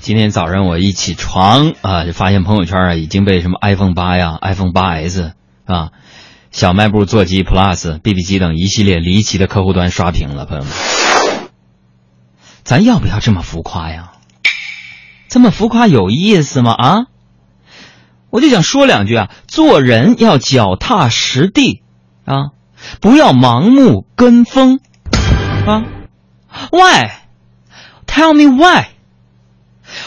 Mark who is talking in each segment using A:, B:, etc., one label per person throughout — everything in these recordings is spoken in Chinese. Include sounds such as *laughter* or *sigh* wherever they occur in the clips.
A: 今天早上我一起床啊，就发现朋友圈啊已经被什么 iPhone 八呀、iPhone 八 S 啊、小卖部座机 Plus、BB 机等一系列离奇的客户端刷屏了，朋友们，咱要不要这么浮夸呀？这么浮夸有意思吗？啊？我就想说两句啊，做人要脚踏实地啊，不要盲目跟风啊。Why？Tell me why？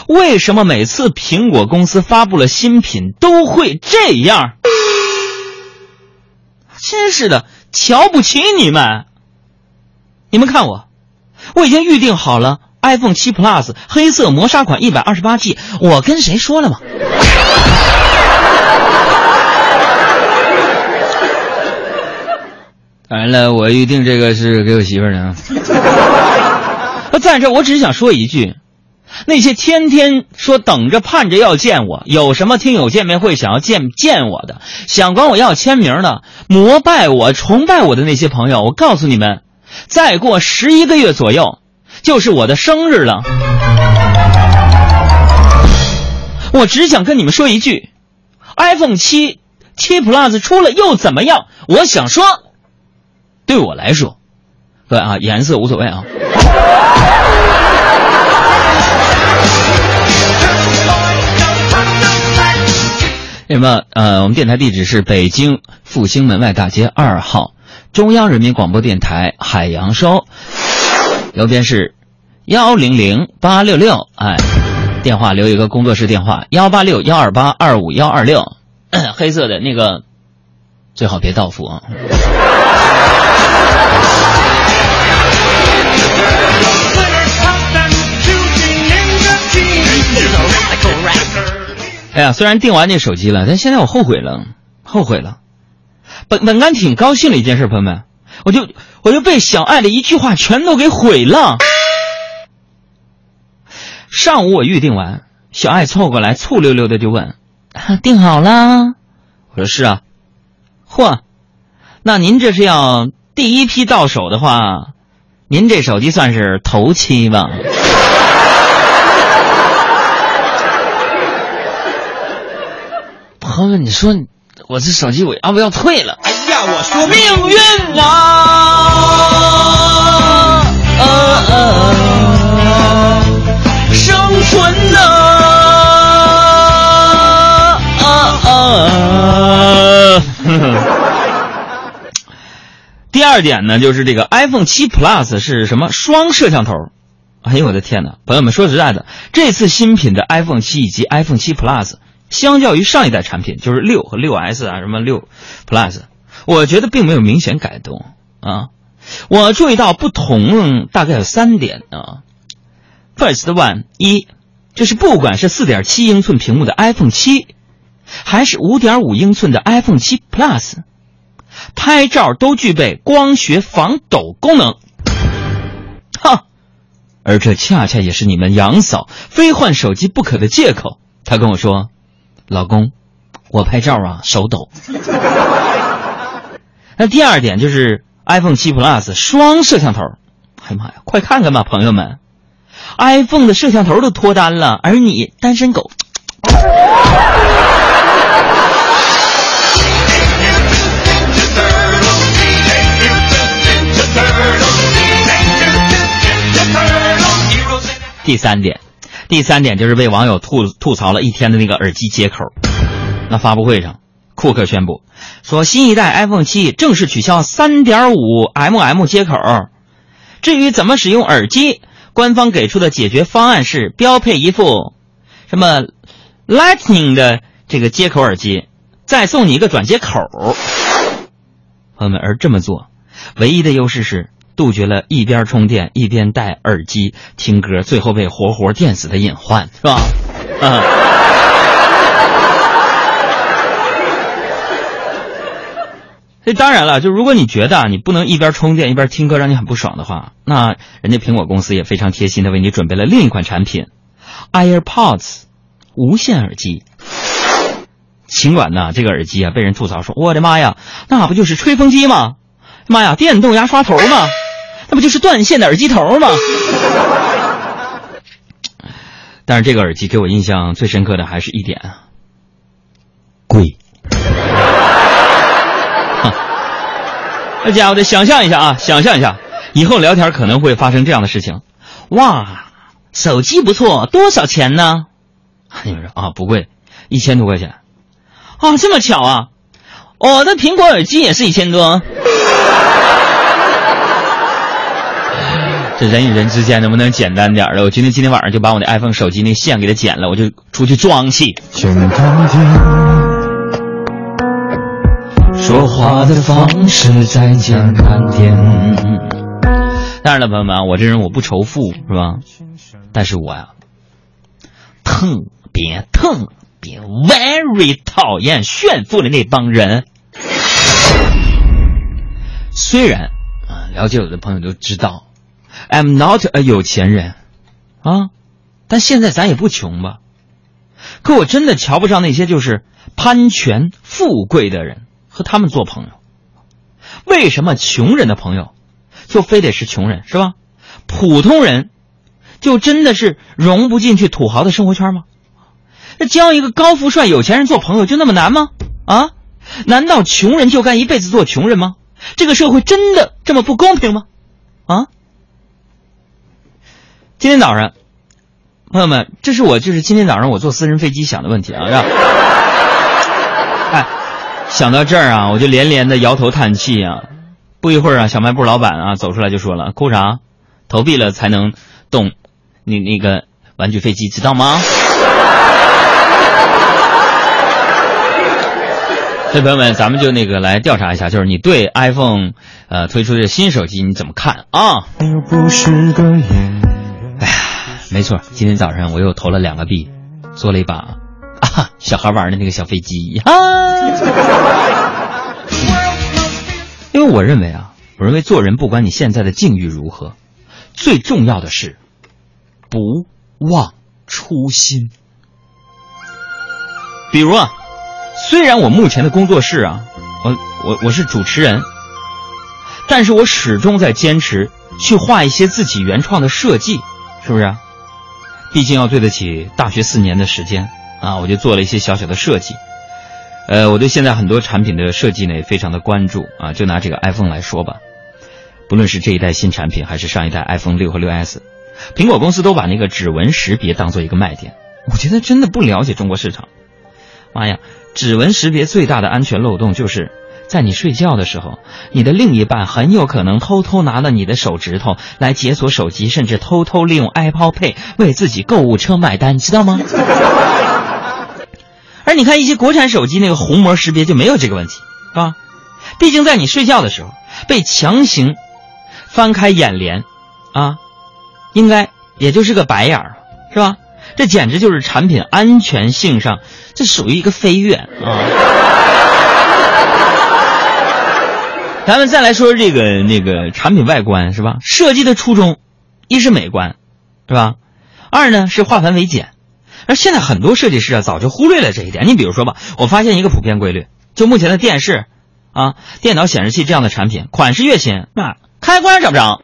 A: 为什么每次苹果公司发布了新品都会这样？真是的，瞧不起你们！你们看我，我已经预定好了 iPhone 七 Plus 黑色磨砂款一百二十八 G，我跟谁说了吗？当然了，我预定这个是给我媳妇儿的啊。那在这，我只是想说一句。那些天天说等着盼着要见我，有什么听友见面会想要见见我的，想管我要签名的，膜拜我、崇拜我的那些朋友，我告诉你们，再过十一个月左右，就是我的生日了。我只想跟你们说一句，iPhone 七七 Plus 出了又怎么样？我想说，对我来说，各位啊，颜色无所谓啊。那么，呃，我们电台地址是北京复兴门外大街二号，中央人民广播电台海洋收，邮编是幺零零八六六，哎，电话留一个工作室电话幺八六幺二八二五幺二六，*coughs* 黑色的那个最好别到付啊。呀，虽然订完这手机了，但现在我后悔了，后悔了。本本该挺高兴的一件事，朋友们，我就我就被小爱的一句话全都给毁了。上午我预定完，小爱凑过来，醋溜溜的就问：“订好了？”我说：“是啊。”嚯，那您这是要第一批到手的话，您这手机算是头期吧？朋友们，你说我这手机我要不要退了？
B: 哎呀，我说命运
A: 啊，啊啊生存呐，啊啊。*laughs* 第二点呢，就是这个 iPhone 七 Plus 是什么双摄像头？哎呦我的天哪！朋友们，说实在的，这次新品的 iPhone 七以及 iPhone 七 Plus。相较于上一代产品，就是六和六 S 啊，什么六 Plus，我觉得并没有明显改动啊。我注意到不同大概有三点啊。First one 一，就是不管是四点七英寸屏幕的 iPhone 七，还是五点五英寸的 iPhone 七 Plus，拍照都具备光学防抖功能。哈，而这恰恰也是你们杨嫂非换手机不可的借口。她跟我说。老公，我拍照啊手抖。*laughs* 那第二点就是 iPhone 七 Plus 双摄像头，哎呀妈呀，快看看吧，朋友们，iPhone 的摄像头都脱单了，而你单身狗。第三点。第三点就是被网友吐吐槽了一天的那个耳机接口。那发布会上，库克宣布说，新一代 iPhone 七正式取消 3.5mm 接口。至于怎么使用耳机，官方给出的解决方案是标配一副什么 Lightning 的这个接口耳机，再送你一个转接口。朋友们，而这么做，唯一的优势是。杜绝了一边充电一边戴耳机听歌，最后被活活电死的隐患，是吧？啊！*laughs* 这当然了，就如果你觉得你不能一边充电一边听歌，让你很不爽的话，那人家苹果公司也非常贴心的为你准备了另一款产品，AirPods 无线耳机。尽管呢，这个耳机啊被人吐槽说：“我的妈呀，那不就是吹风机吗？妈呀，电动牙刷头吗？”那不就是断线的耳机头吗？*laughs* 但是这个耳机给我印象最深刻的还是一点啊，贵。*laughs* 那家伙的，想象一下啊，想象一下，以后聊天可能会发生这样的事情。哇，手机不错，多少钱呢？*laughs* 你们说啊，不贵，一千多块钱。啊，这么巧啊！我的苹果耳机也是一千多。这人与人之间能不能简单点儿了？我今天今天晚上就把我的 iPhone 手机那线给它剪了，我就出去装去。说话的方式再简单点。当然了，朋友们，我这人我不仇富，是吧？但是我呀，特别特别 very 讨厌炫富的那帮人。虽然啊，了解我的朋友都知道。I'm not a 有钱人，啊，但现在咱也不穷吧？可我真的瞧不上那些就是攀权富贵的人，和他们做朋友。为什么穷人的朋友就非得是穷人，是吧？普通人就真的是融不进去土豪的生活圈吗？那交一个高富帅有钱人做朋友就那么难吗？啊？难道穷人就该一辈子做穷人吗？这个社会真的这么不公平吗？啊？今天早上，朋友们，这是我就是今天早上我坐私人飞机想的问题啊，*laughs* 是吧？哎，想到这儿啊，我就连连的摇头叹气啊。不一会儿啊，小卖部老板啊走出来就说了：“哭啥？投币了才能动，你那个玩具飞机知道吗？” *laughs* 所以朋友们，咱们就那个来调查一下，就是你对 iPhone 呃推出的新手机你怎么看啊？哎呀，没错，今天早上我又投了两个币，做了一把啊小孩玩的那个小飞机啊。因为我认为啊，我认为做人不管你现在的境遇如何，最重要的是不忘初心。比如啊，虽然我目前的工作室啊，我我我是主持人，但是我始终在坚持去画一些自己原创的设计。是不是？毕竟要对得起大学四年的时间啊！我就做了一些小小的设计。呃，我对现在很多产品的设计呢也非常的关注啊。就拿这个 iPhone 来说吧，不论是这一代新产品，还是上一代 iPhone 六和六 S，苹果公司都把那个指纹识别当做一个卖点。我觉得真的不了解中国市场。妈呀，指纹识别最大的安全漏洞就是。在你睡觉的时候，你的另一半很有可能偷偷拿了你的手指头来解锁手机，甚至偷偷利用 Apple Pay 为自己购物车买单，知道吗？*laughs* 而你看一些国产手机那个虹膜识别就没有这个问题，是吧？毕竟在你睡觉的时候被强行翻开眼帘，啊，应该也就是个白眼儿，是吧？这简直就是产品安全性上这属于一个飞跃啊！咱们再来说说这个那个产品外观是吧？设计的初衷，一是美观，是吧？二呢是化繁为简。而现在很多设计师啊早就忽略了这一点。你比如说吧，我发现一个普遍规律，就目前的电视、啊电脑显示器这样的产品，款式越新，那开关找不着。